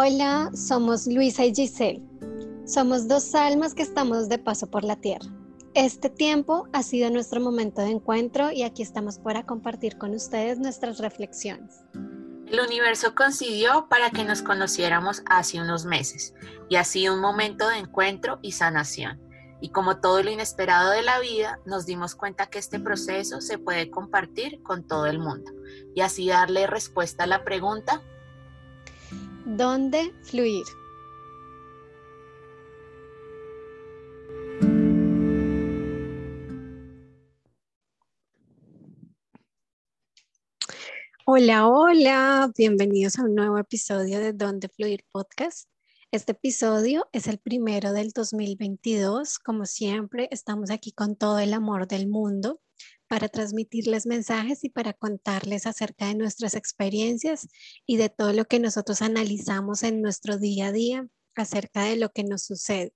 Hola, somos Luisa y Giselle. Somos dos almas que estamos de paso por la tierra. Este tiempo ha sido nuestro momento de encuentro y aquí estamos para compartir con ustedes nuestras reflexiones. El universo coincidió para que nos conociéramos hace unos meses y ha sido un momento de encuentro y sanación. Y como todo lo inesperado de la vida, nos dimos cuenta que este proceso se puede compartir con todo el mundo y así darle respuesta a la pregunta ¿Dónde fluir? Hola, hola, bienvenidos a un nuevo episodio de Dónde Fluir Podcast. Este episodio es el primero del 2022. Como siempre, estamos aquí con todo el amor del mundo para transmitirles mensajes y para contarles acerca de nuestras experiencias y de todo lo que nosotros analizamos en nuestro día a día acerca de lo que nos sucede.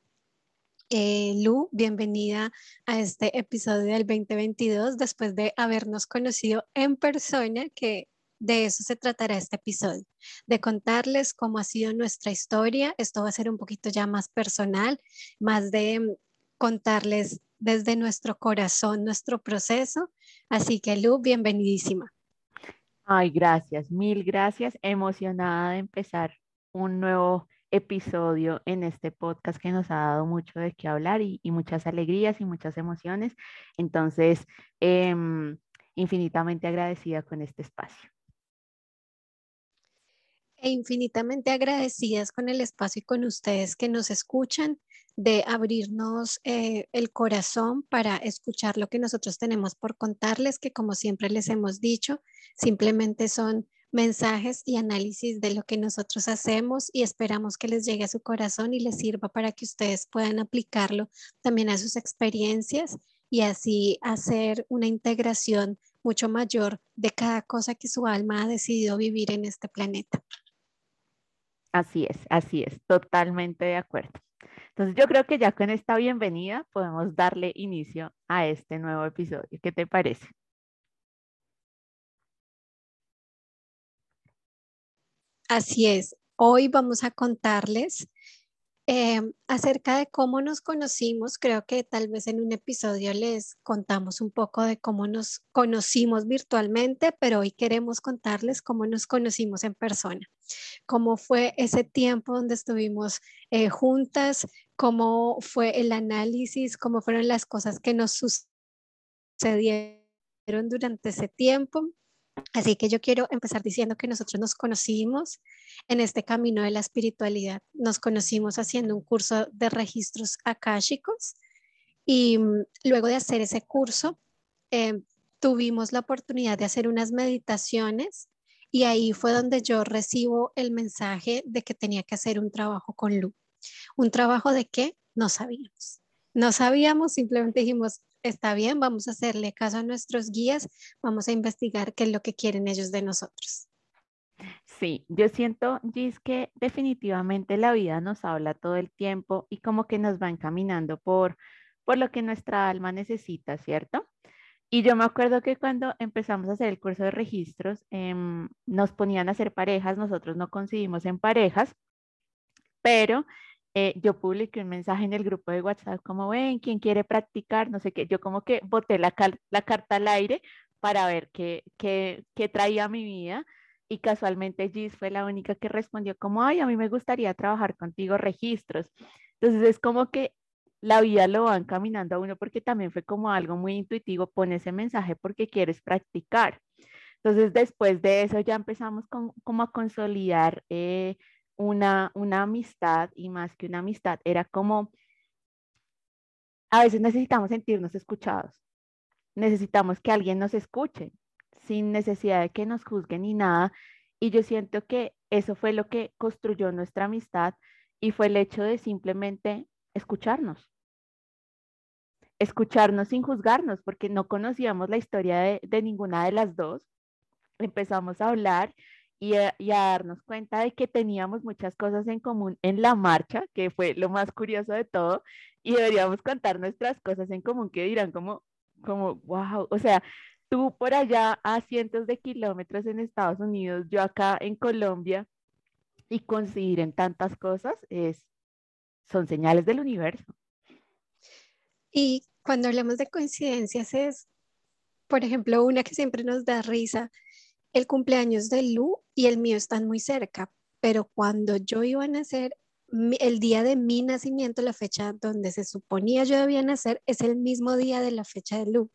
Eh, Lu, bienvenida a este episodio del 2022 después de habernos conocido en persona, que de eso se tratará este episodio, de contarles cómo ha sido nuestra historia. Esto va a ser un poquito ya más personal, más de mm, contarles desde nuestro corazón nuestro proceso. Así que Lu, bienvenidísima. Ay, gracias, mil gracias. Emocionada de empezar un nuevo episodio en este podcast que nos ha dado mucho de qué hablar y, muchas alegrías y muchas emociones. Entonces, em, infinitamente agradecida con este espacio. E infinitamente agradecidas con el espacio y con ustedes que nos escuchan de abrirnos eh, el corazón para escuchar lo que nosotros tenemos por contarles, que como siempre les hemos dicho, simplemente son mensajes y análisis de lo que nosotros hacemos y esperamos que les llegue a su corazón y les sirva para que ustedes puedan aplicarlo también a sus experiencias y así hacer una integración mucho mayor de cada cosa que su alma ha decidido vivir en este planeta. Así es, así es, totalmente de acuerdo. Entonces yo creo que ya con esta bienvenida podemos darle inicio a este nuevo episodio. ¿Qué te parece? Así es. Hoy vamos a contarles Em, acerca de cómo nos conocimos, creo que tal vez en un episodio les contamos un poco de cómo nos conocimos virtualmente, pero hoy queremos contarles cómo nos conocimos en persona, cómo fue ese tiempo donde estuvimos eh, juntas, cómo fue el análisis, cómo fueron las cosas que nos sucedieron durante ese tiempo Así que yo quiero empezar diciendo que nosotros nos conocimos en este camino de la espiritualidad. Nos conocimos haciendo un curso de registros akáshicos y mm, luego de hacer ese curso em, tuvimos la oportunidad de hacer unas meditaciones y ahí fue donde yo recibo el mensaje de que tenía que hacer un trabajo con Lu. ¿Un trabajo de qué? No sabíamos. No sabíamos, simplemente dijimos, está bien, vamos a hacerle caso a nuestros guías, vamos a investigar qué es lo que quieren ellos de nosotros. Sí, yo siento, Gis, que definitivamente la vida nos habla todo el tiempo y como que nos va encaminando por, por lo que nuestra alma necesita, ¿cierto? Y yo me acuerdo que cuando empezamos a hacer el curso de registros, em, nos ponían a hacer parejas, nosotros no coincidimos en parejas, pero eh, yo publiqué un mensaje en el grupo de WhatsApp como, ven, ¿quién quiere practicar? No sé qué, yo como que boté la, carta al aire para ver qué, qué, qué traía mi vida y casualmente Gis fue la única que respondió como, ay, a mí me gustaría trabajar contigo registros. Entonces es como que la vida lo va encaminando a uno porque también fue como algo muy intuitivo, pon ese mensaje porque quieres practicar. Entonces después de eso ya empezamos con, como a consolidar eh, una, una amistad y más que una amistad, era como, a veces necesitamos sentirnos escuchados, necesitamos que alguien nos escuche sin necesidad de que nos juzguen ni nada. Y yo siento que eso fue lo que construyó nuestra amistad y fue el hecho de simplemente escucharnos. Escucharnos sin juzgarnos, porque no conocíamos la historia de, de ninguna de las dos. Empezamos a hablar y a, darnos cuenta de que teníamos muchas cosas en común en la marcha, que fue lo más curioso de todo, y deberíamos contar nuestras cosas en común que dirán como, como, wow, o sea, tú por allá a cientos de kilómetros en Estados Unidos, yo acá en Colombia, y coincidir en tantas cosas es, son señales del universo. Y cuando hablamos de coincidencias es, por ejemplo, una que siempre nos da risa, el cumpleaños de Lu y el mío están muy cerca, pero cuando yo iba a nacer, el día de mi nacimiento, la fecha donde se suponía yo debía nacer, es el mismo día de la fecha de Lu.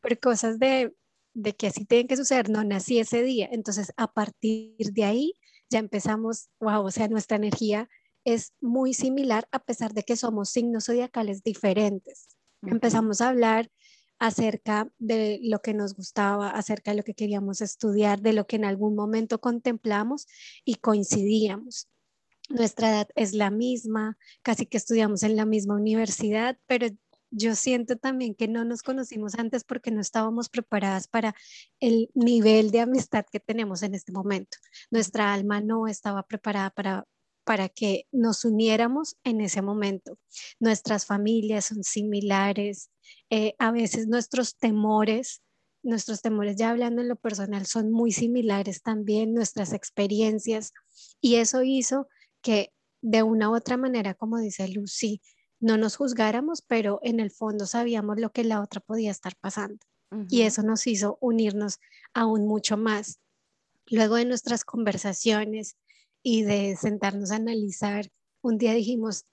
Por cosas de, de que así tienen que suceder, no nací ese día. Entonces, a partir de ahí, ya empezamos, wow, o sea, nuestra energía es muy similar a pesar de que somos signos zodiacales diferentes. Empezamos a hablar acerca de lo que nos gustaba, acerca de lo que queríamos estudiar, de lo que en algún momento contemplamos y coincidíamos. Nuestra edad es la misma, casi que estudiamos en la misma universidad, pero yo siento también que no nos conocimos antes porque no estábamos preparadas para el nivel de amistad que tenemos en este momento. Nuestra alma no estaba preparada para, para que nos uniéramos en ese momento. Nuestras familias son similares, eh, a veces nuestros temores, nuestros temores ya hablando en lo personal son muy similares también, nuestras experiencias, y eso hizo que de una u otra manera, como dice Lucy, no nos juzgáramos, pero en el fondo sabíamos lo que la otra podía estar pasando. Y eso nos hizo unirnos aún mucho más. Luego de nuestras conversaciones y de sentarnos a analizar, un día dijimos,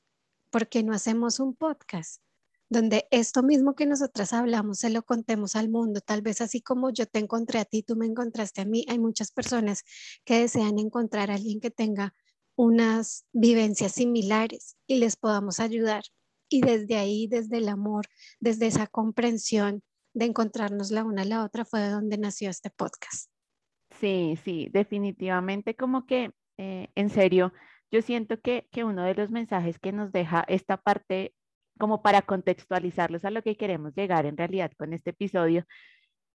¿por qué no hacemos un podcast? Donde esto mismo que nosotras hablamos se lo contemos al mundo. Tal vez así como yo te encontré a ti, tú me encontraste a mí, hay muchas personas que desean encontrar a alguien que tenga unas vivencias similares y les podamos ayudar. Y desde ahí, desde el amor, desde esa comprensión de encontrarnos la una a la otra, fue de donde nació este podcast. Sí, sí, definitivamente como que, eh, en serio, yo siento que, que uno de los mensajes que nos deja esta parte, como para contextualizarlos a lo que queremos llegar en realidad con este episodio,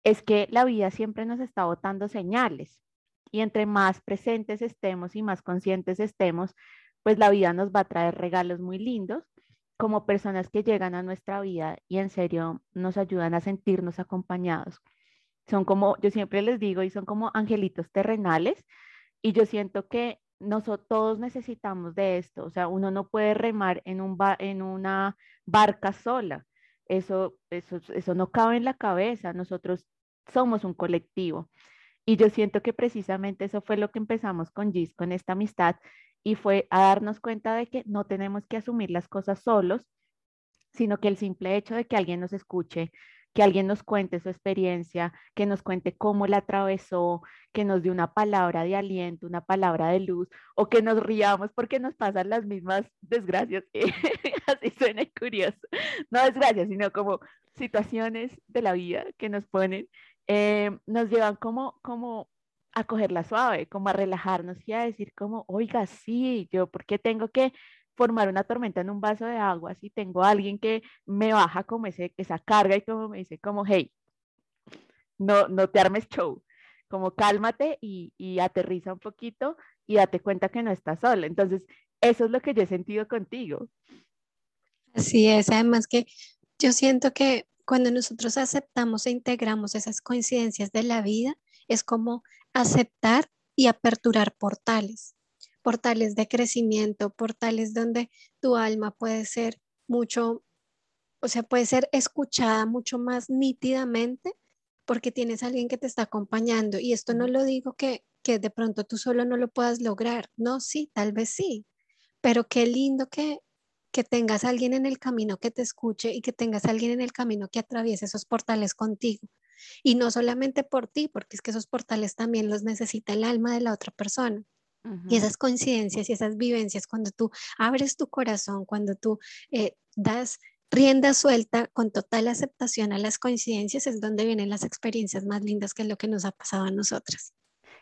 es que la vida siempre nos está botando señales y entre más presentes estemos y más conscientes estemos, pues la vida nos va a traer regalos muy lindos como personas que llegan a nuestra vida y en serio nos ayudan a sentirnos acompañados. Son como, yo siempre les digo, y son como angelitos terrenales y yo siento que nosotros todos necesitamos de esto, o sea, uno no puede remar en, un en una barca sola, eso, eso, eso no cabe en la cabeza, nosotros somos un colectivo. Y yo siento que precisamente eso fue lo que empezamos con Gis, con esta amistad, y fue a darnos cuenta de que no tenemos que asumir las cosas solos, sino que el simple hecho de que alguien nos escuche, que alguien nos cuente su experiencia, que nos cuente cómo la atravesó, que nos dé una palabra de aliento, una palabra de luz, o que nos riamos porque nos pasan las mismas desgracias, así suena curioso, no desgracias, sino como situaciones de la vida que nos ponen eh, nos llevan como, como a cogerla suave, como a relajarnos y a decir como, oiga, sí, yo, ¿por qué tengo que formar una tormenta en un vaso de agua si tengo a alguien que me baja como ese, esa carga y como me dice como, hey, no, no te armes show, como cálmate y, y aterriza un poquito y date cuenta que no estás sola. Entonces, eso es lo que yo he sentido contigo. Así es, además que yo siento que cuando nosotros aceptamos e integramos esas coincidencias de la vida, es como aceptar y aperturar portales, portales de crecimiento, portales donde tu alma puede ser mucho, o sea, puede ser escuchada mucho más nítidamente porque tienes a alguien que te está acompañando. Y esto no lo digo que, que de pronto tú solo no lo puedas lograr. No, sí, tal vez sí. Pero qué lindo que que tengas alguien en el camino que te escuche y que tengas alguien en el camino que atraviese esos portales contigo. Y no solamente por ti, porque es que esos portales también los necesita el alma de la otra persona. Y esas coincidencias y esas vivencias, cuando tú abres tu corazón, cuando tú eh, das rienda suelta con total aceptación a las coincidencias, es donde vienen las experiencias más lindas, que es lo que nos ha pasado a nosotras.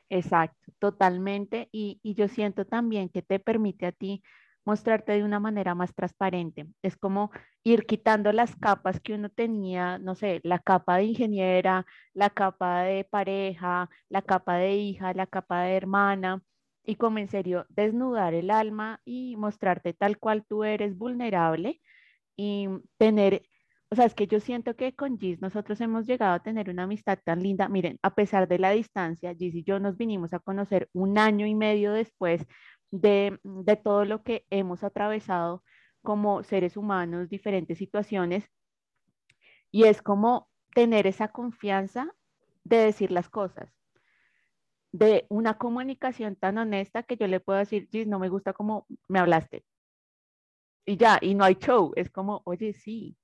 Exacto, totalmente. Y, y yo siento también que te permite a ti mostrarte de una manera más transparente. Es como ir quitando las capas que uno tenía, no sé, la capa de ingeniera, la capa de pareja, la capa de hija, la capa de hermana, y como en serio desnudar el alma y mostrarte tal cual tú eres vulnerable y tener, o sea, es que yo siento que con Gis nosotros hemos llegado a tener una amistad tan linda. Miren, a pesar de la distancia, Gis y yo nos vinimos a conocer un año y medio después de, de todo lo que hemos atravesado como seres humanos, diferentes situaciones, y es como tener esa confianza de decir las cosas, de una comunicación tan honesta que yo le puedo decir, Gis, no me gusta cómo me hablaste. Y ya, y no hay show, es como, oye, sí,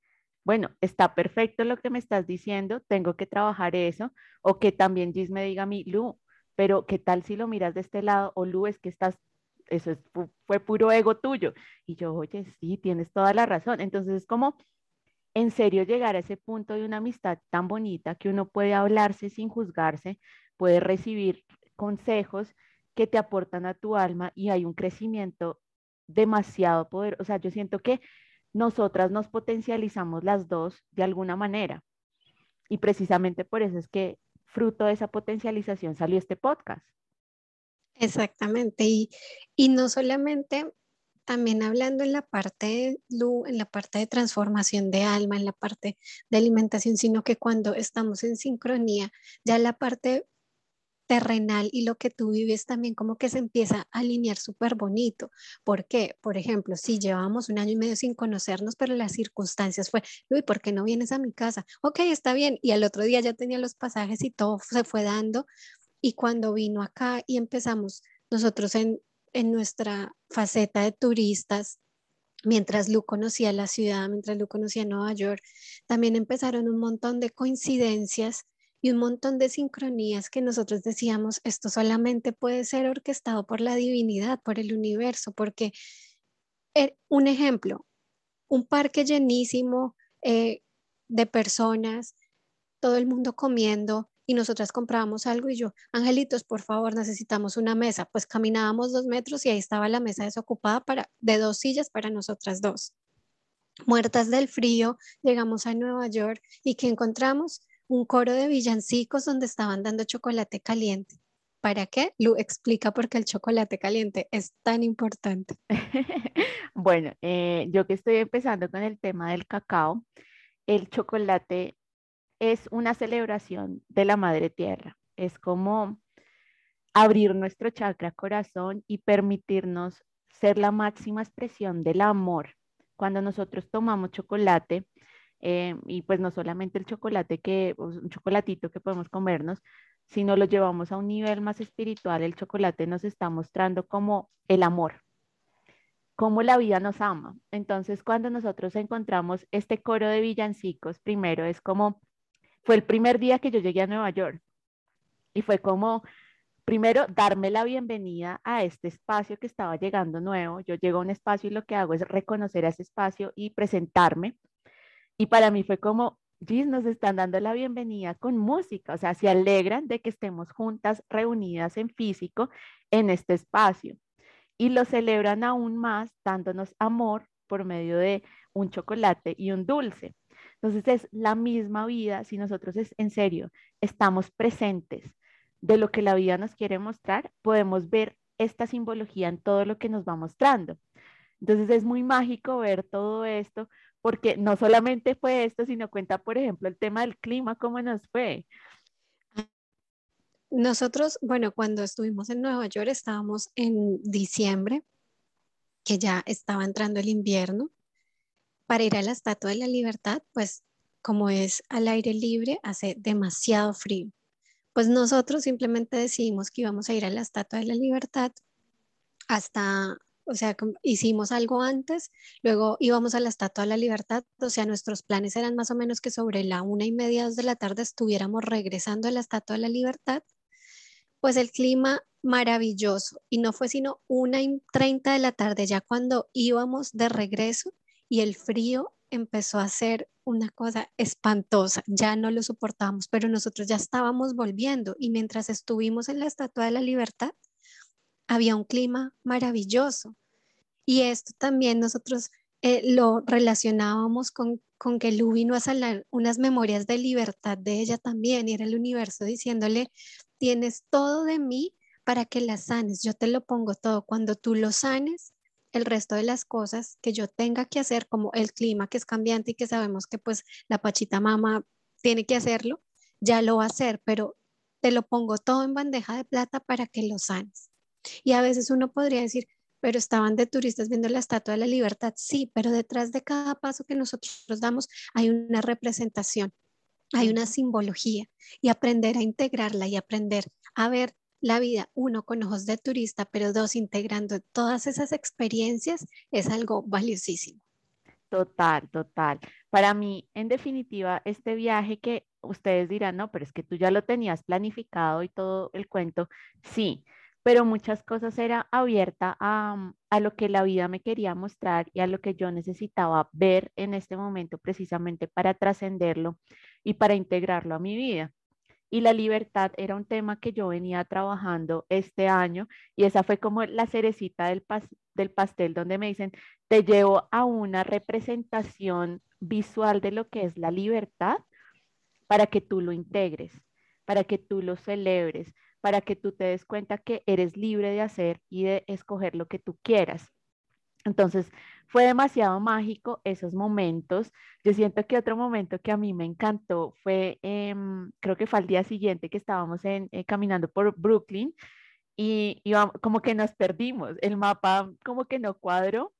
bueno, está perfecto lo que me estás diciendo, tengo que trabajar eso, o que también Gis me diga a mí, Lu, pero ¿qué tal si lo miras de este lado? O Lu, es que estás, eso fue puro ego tuyo. Y yo, oye, sí, tienes toda la razón. Entonces es como, en serio, llegar a ese punto de una amistad tan bonita que uno puede hablarse sin juzgarse, puede recibir consejos que te aportan a tu alma y hay un crecimiento demasiado poder. O sea, yo siento que nosotras nos potencializamos las dos de alguna manera. Y precisamente por eso es que fruto de esa potencialización salió este podcast. Exactamente. Y, y no solamente también hablando en la parte en la parte de transformación de alma, en la parte de alimentación, sino que cuando estamos en sincronía, ya la parte terrenal y lo que tú vives también como que se empieza a alinear súper bonito. ¿Por qué? Por ejemplo, si llevamos un año y medio sin conocernos, pero las circunstancias fue, Luis, ¿por qué no vienes a mi casa? Ok, está bien. Y al otro día ya tenía los pasajes y todo se fue dando. Y cuando vino acá y empezamos nosotros en, en nuestra faceta de turistas, mientras Lu conocía la ciudad, mientras Lu conocía Nueva York, también empezaron un montón de coincidencias y un montón de sincronías que nosotros decíamos, esto solamente puede ser orquestado por la divinidad, por el universo, porque eh, un ejemplo, un parque llenísimo eh, de personas, todo el mundo comiendo, y nosotras comprábamos algo y yo, angelitos, por favor, necesitamos una mesa. Pues caminábamos dos metros y ahí estaba la mesa desocupada para, de dos sillas para nosotras dos. Muertas del frío, llegamos a Nueva York y que encontramos un coro de villancicos donde estaban dando chocolate caliente. ¿Para qué? Lu explica por qué el chocolate caliente es tan importante. bueno, eh, yo que estoy empezando con el tema del cacao, el chocolate es una celebración de la Madre Tierra. Es como abrir nuestro chakra corazón y permitirnos ser la máxima expresión del amor. Cuando nosotros tomamos chocolate, eh, y pues no solamente el chocolate que, pues, un chocolatito que podemos comernos, sino lo llevamos a un nivel más espiritual, el chocolate nos está mostrando como el amor, como la vida nos ama. Entonces, cuando nosotros encontramos este coro de villancicos, primero es como fue el primer día que yo llegué a Nueva York y fue como, primero, darme la bienvenida a este espacio que estaba llegando nuevo. Yo llego a un espacio y lo que hago es reconocer a ese espacio y presentarme. Y para mí fue como, Gis, nos están dando la bienvenida con música, o sea, se alegran de que estemos juntas, reunidas en físico en este espacio. Y lo celebran aún más dándonos amor por medio de un chocolate y un dulce. Entonces es la misma vida si nosotros es en serio estamos presentes de lo que la vida nos quiere mostrar, podemos ver esta simbología en todo lo que nos va mostrando. Entonces es muy mágico ver todo esto porque no solamente fue esto, sino cuenta, por ejemplo, el tema del clima, cómo nos fue. Nosotros, bueno, cuando estuvimos en Nueva York estábamos en diciembre, que ya estaba entrando el invierno, para ir a la Estatua de la Libertad, pues como es al aire libre, hace demasiado frío. Pues nosotros simplemente decidimos que íbamos a ir a la Estatua de la Libertad hasta, o sea, hicimos algo antes, luego íbamos a la Estatua de la Libertad, o sea, nuestros planes eran más o menos que sobre la una y media, de la tarde estuviéramos regresando a la Estatua de la Libertad. Pues el clima maravilloso y no fue sino una y treinta de la tarde ya cuando íbamos de regreso y el frío empezó a ser una cosa espantosa, ya no lo soportamos, pero nosotros ya estábamos volviendo y mientras estuvimos en la Estatua de la Libertad, había un clima maravilloso. Y esto también nosotros eh, lo relacionábamos con, con que Lu vino a unas memorias de libertad de ella también, y era el universo diciéndole, tienes todo de mí para que la sanes, yo te lo pongo todo, cuando tú lo sanes, el resto de las cosas que yo tenga que hacer, como el clima que es cambiante y que sabemos que pues la pachita mama tiene que hacerlo, ya lo va a hacer, pero te lo pongo todo en bandeja de plata para que lo sanes. Y a veces uno podría decir, pero estaban de turistas viendo la Estatua de la Libertad. Sí, pero detrás de cada paso que nosotros damos hay una representación, hay una simbología y aprender a integrarla y aprender a ver la vida, uno, con ojos de turista, pero dos, integrando todas esas experiencias, es algo valiosísimo. Total, total. Para mí, en definitiva, este viaje que ustedes dirán, no, pero es que tú ya lo tenías planificado y todo el cuento, sí, pero muchas cosas era abierta a, a, lo que la vida me quería mostrar y a lo que yo necesitaba ver en este momento precisamente para trascenderlo y para integrarlo a mi vida. Y la libertad era un tema que yo venía trabajando este año y esa fue como la cerecita del, del pastel donde me dicen, te llevo a una representación visual de lo que es la libertad para que tú lo integres, para que tú lo celebres, para que tú te des cuenta que eres libre de hacer y de escoger lo que tú quieras. Entonces, fue demasiado mágico esos momentos. Yo siento que otro momento que a mí me encantó fue, em, creo que fue al día siguiente que estábamos en, eh, caminando por Brooklyn y, como que nos perdimos. El mapa como que no cuadró.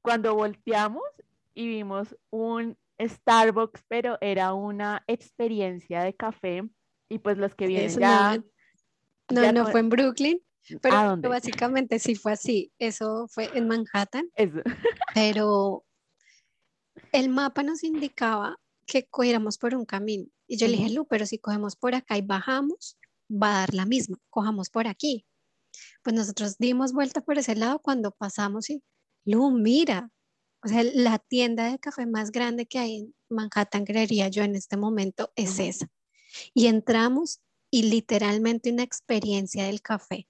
Cuando volteamos y vimos un Starbucks, pero era una experiencia de café y pues los que vienen ya... No, no, fue en Brooklyn. Pero básicamente sí fue así. Eso fue en Manhattan. Pero el mapa nos indicaba que cogiéramos por un camino. Y yo le dije, Lu, pero si cogemos por acá y bajamos, va a dar la misma. Cojamos por aquí. Pues nosotros dimos vuelta por ese lado cuando pasamos y, Lu, mira. O sea, la tienda de café más grande que hay en Manhattan, creería yo en este momento, es esa. Y entramos y literalmente una experiencia del café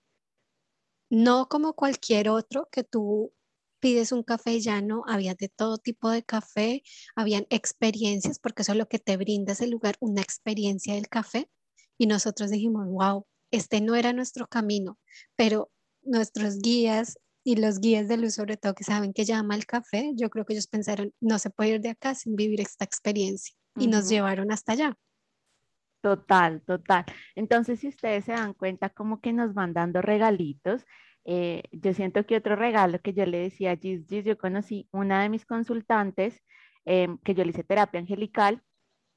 no como cualquier otro que tú pides un café ya no, había de todo tipo de café, habían experiencias, porque eso es lo que te brinda ese lugar, una experiencia del café. Y nosotros dijimos, wow, este no era nuestro camino, pero nuestros guías y los guías de luz, sobre todo que saben que llama el café, yo creo que ellos pensaron, no se puede ir de acá sin vivir esta experiencia. Y nos llevaron hasta allá. Total, total. Entonces, si ustedes se dan cuenta, como que nos van dando regalitos. Eh, yo siento que otro regalo que yo le decía a Gis, Gis, yo conocí una de mis consultantes em, que yo le hice terapia angelical.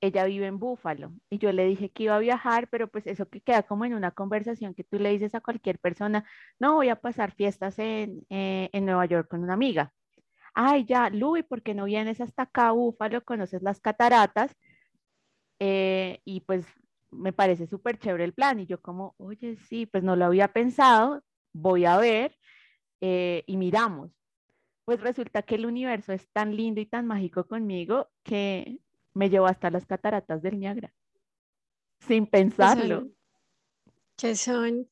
Ella vive en Búfalo y yo le dije que iba a viajar, pero pues eso que queda como en una conversación que tú le dices a cualquier persona, no voy a pasar fiestas en, eh, en Nueva York con una amiga. Ay, ya, Luis, ¿por qué no vienes hasta acá, Búfalo? Conoces las cataratas eh, y pues me parece súper chévere el plan. Y yo como, oye, sí, pues no lo había pensado, voy a ver eh, y miramos. Pues resulta que el universo es tan lindo y tan mágico conmigo que me llevó hasta las cataratas del Niágara, sin pensarlo. Que son,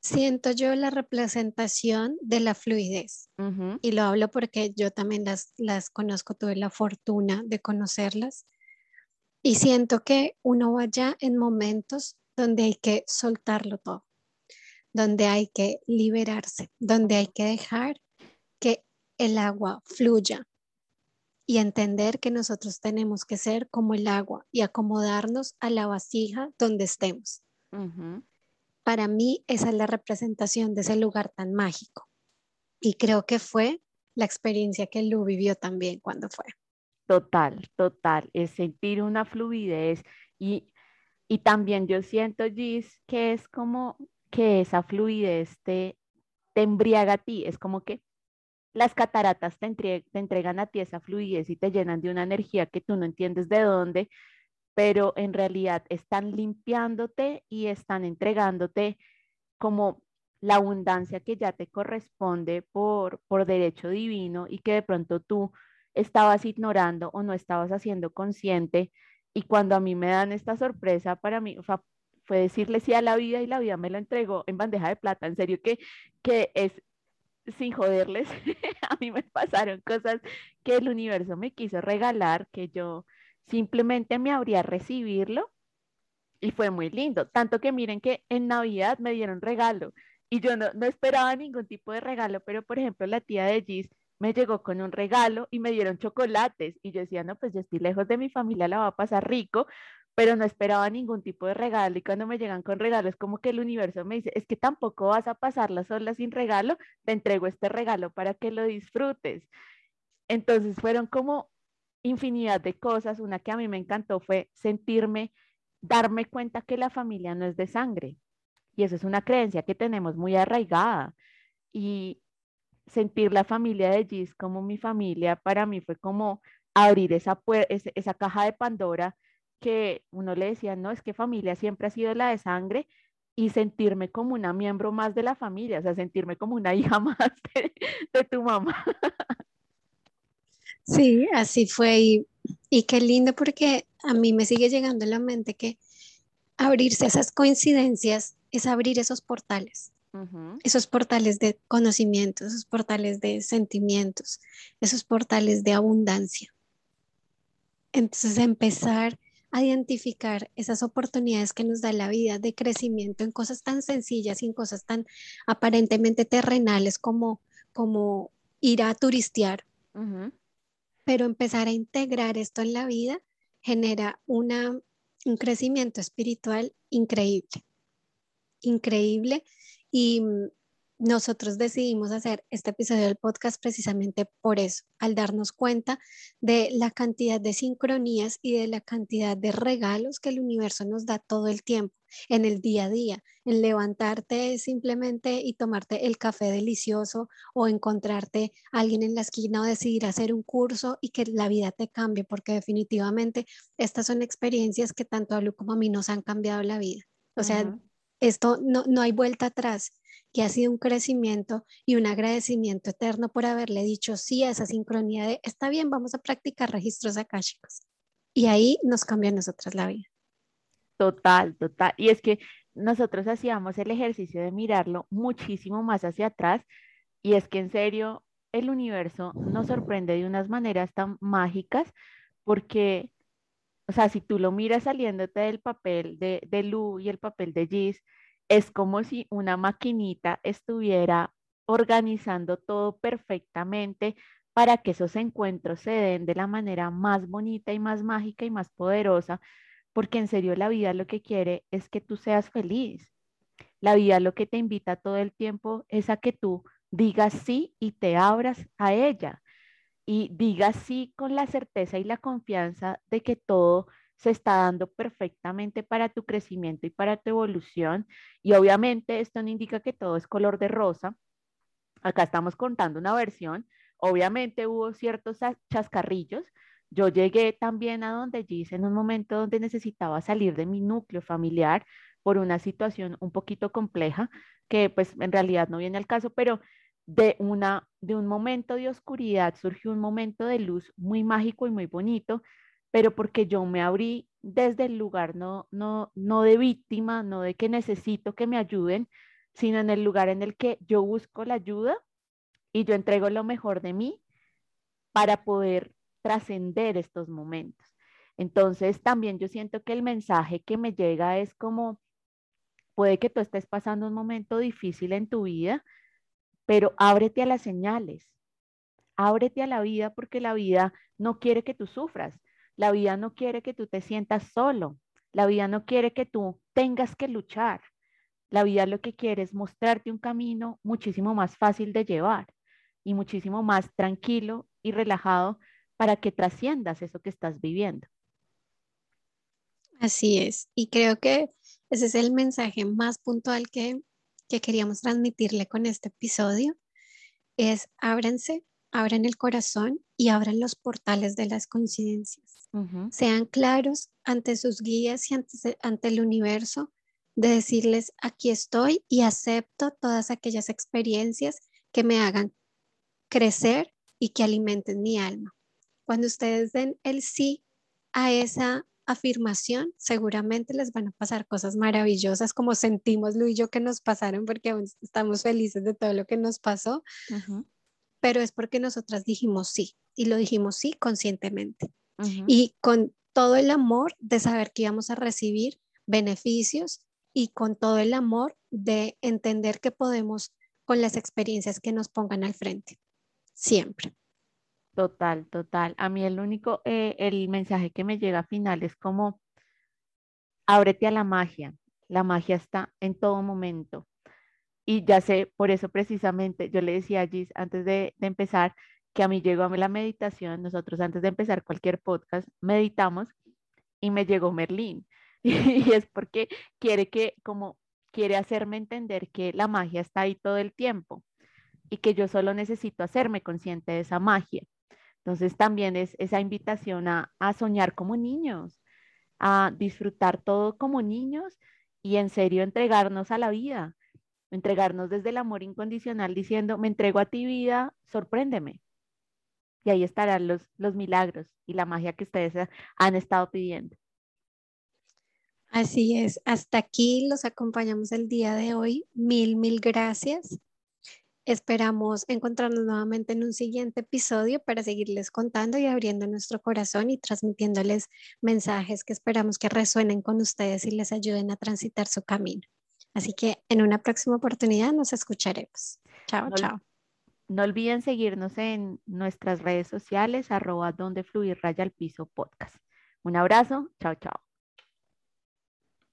siento yo, la representación de la fluidez. Y lo hablo porque yo también las, las conozco, tuve la fortuna de conocerlas y siento que uno vaya en momentos donde hay que soltarlo todo, donde hay que liberarse, donde hay que dejar que el agua fluya y entender que nosotros tenemos que ser como el agua y acomodarnos a la vasija donde estemos. Para mí esa es la representación de ese lugar tan mágico. Y creo que fue la experiencia que Lu vivió también cuando fue. Total, total, es sentir una fluidez y, y también yo siento, Gis, que es como que esa fluidez te, te embriaga a ti, es como que las cataratas te, te entregan a ti esa fluidez y te llenan de una energía que tú no entiendes de dónde, pero en realidad están limpiándote y están entregándote como la abundancia que ya te corresponde por, por derecho divino y que de pronto tú estabas ignorando o no estabas haciendo consciente. Y cuando a mí me dan esta sorpresa, para mí fue decirle sí a la vida y la vida me lo entregó en bandeja de plata. En serio que, que es sin joderles, a mí me pasaron cosas que el universo me quiso regalar, que yo simplemente me habría recibirlo y fue muy lindo. Tanto que miren que en Navidad me dieron regalo y yo no, no esperaba ningún tipo de regalo, pero por ejemplo la tía de Gis me llegó con un regalo y me dieron chocolates. Y yo decía, no, pues yo estoy lejos de mi familia, la va a pasar rico, pero no esperaba ningún tipo de regalo y cuando me llegan con regalos como que el universo me dice, es que tampoco vas a pasarla sola sin regalo, te entrego este regalo para que lo disfrutes. Entonces fueron como infinidad de cosas. Una que a mí me encantó fue sentirme, darme cuenta que la familia no es de sangre. Y eso es una creencia que tenemos muy arraigada. Y sentir la familia de Gis como mi familia, para mí fue como abrir esa, esa caja de Pandora que uno le decía, no, es que familia siempre ha sido la de sangre y sentirme como una miembro más de la familia, o sea, sentirme como una hija más de tu mamá. Sí, así fue y, y qué lindo porque a mí me sigue llegando a la mente que abrirse esas coincidencias es abrir esos portales, esos portales de conocimiento, esos portales de sentimientos, esos portales de abundancia. Entonces empezar a identificar esas oportunidades que nos da la vida de crecimiento en cosas tan sencillas y en cosas tan aparentemente terrenales como, como ir a turistear pero empezar a integrar esto en la vida genera una, un crecimiento espiritual increíble, increíble. Y mm, nosotros decidimos hacer este episodio del podcast precisamente por eso, al darnos cuenta de la cantidad de sincronías y de la cantidad de regalos que el universo nos da todo el tiempo, en el día a día, en levantarte simplemente y tomarte el café delicioso o encontrarte a alguien en la esquina o decidir hacer un curso y que la vida te cambie, porque definitivamente estas son experiencias que tanto a Lu como a mí nos han cambiado la vida. O sea, esto no, no hay vuelta atrás que ha sido un crecimiento y un agradecimiento eterno por haberle dicho sí a esa sincronía de, está bien, vamos a practicar registros akáshicos. Y ahí nos cambia a nosotras la vida. Total, total. Y es que nosotros hacíamos el ejercicio de mirarlo muchísimo más hacia atrás y es que en serio el universo nos sorprende de unas maneras tan mágicas porque, o sea, si tú lo miras saliéndote del papel de, de Lu y el papel de Gis, es como si una maquinita estuviera organizando todo perfectamente para que esos encuentros se den de la manera más bonita y más mágica y más poderosa, porque en serio la vida lo que quiere es que tú seas feliz. La vida lo que te invita todo el tiempo es a que tú digas sí y te abras a ella y digas sí con la certeza y la confianza de que todo se está dando perfectamente para tu crecimiento y para tu evolución. Y obviamente esto no indica que todo es color de rosa. Acá estamos contando una versión. Obviamente hubo ciertos chascarrillos. Yo llegué también a donde Gis en un momento donde necesitaba salir de mi núcleo familiar por una situación un poquito compleja, que pues en realidad no viene al caso, pero de, una, de un momento de oscuridad surgió un momento de luz muy mágico y muy bonito, pero porque yo me abrí desde el lugar no, no, no de víctima, no de que necesito que me ayuden, sino en el lugar en el que yo busco la ayuda y yo entrego lo mejor de mí para poder trascender estos momentos. Entonces, también yo siento que el mensaje que me llega es como, puede que tú estés pasando un momento difícil en tu vida, pero ábrete a las señales, ábrete a la vida porque la vida no quiere que tú sufras. La vida no quiere que tú te sientas solo. La vida no quiere que tú tengas que luchar. La vida lo que quiere es mostrarte un camino muchísimo más fácil de llevar y muchísimo más tranquilo y relajado para que trasciendas eso que estás viviendo. Así es. Y creo que ese es el mensaje más puntual que, que queríamos transmitirle con este episodio. Es ábranse, abran el corazón y abran los portales de las coincidencias. Sean claros ante sus guías y ante, ante el universo de decirles, aquí estoy y acepto todas aquellas experiencias que me hagan crecer y que alimenten mi alma. Cuando ustedes den el sí a esa afirmación, seguramente les van a pasar cosas maravillosas como sentimos Luis y yo que nos pasaron porque aún estamos felices de todo lo que nos pasó, pero es porque nosotras dijimos sí y lo dijimos sí conscientemente. Y con todo el amor de saber que íbamos a recibir beneficios y con todo el amor de entender que podemos con las experiencias que nos pongan al frente, siempre. Total, total. A mí el único, eh, el mensaje que me llega al final es como, ábrete a la magia. La magia está en todo momento. Y ya sé, por eso precisamente yo le decía a Gis antes de, empezar que a mí llegó a mí la meditación. Nosotros antes de empezar cualquier podcast meditamos y me llegó Merlín. Y es porque quiere que, como quiere hacerme entender que la magia está ahí todo el tiempo y que yo solo necesito hacerme consciente de esa magia. Entonces también es esa invitación a, soñar como niños, a disfrutar todo como niños y en serio entregarnos a la vida, entregarnos desde el amor incondicional diciendo, me entrego a ti vida, sorpréndeme. Y ahí estarán los, los milagros y la magia que ustedes han estado pidiendo. Así es, hasta aquí los acompañamos el día de hoy. Mil, mil gracias. Esperamos encontrarnos nuevamente en un siguiente episodio para seguirles contando y abriendo nuestro corazón y transmitiéndoles mensajes que esperamos que resuenen con ustedes y les ayuden a transitar su camino. Así que en una próxima oportunidad nos escucharemos. Chao, chao. No olviden seguirnos en nuestras redes sociales, arroba donde fluir raya al piso podcast. Un abrazo, chao, chao.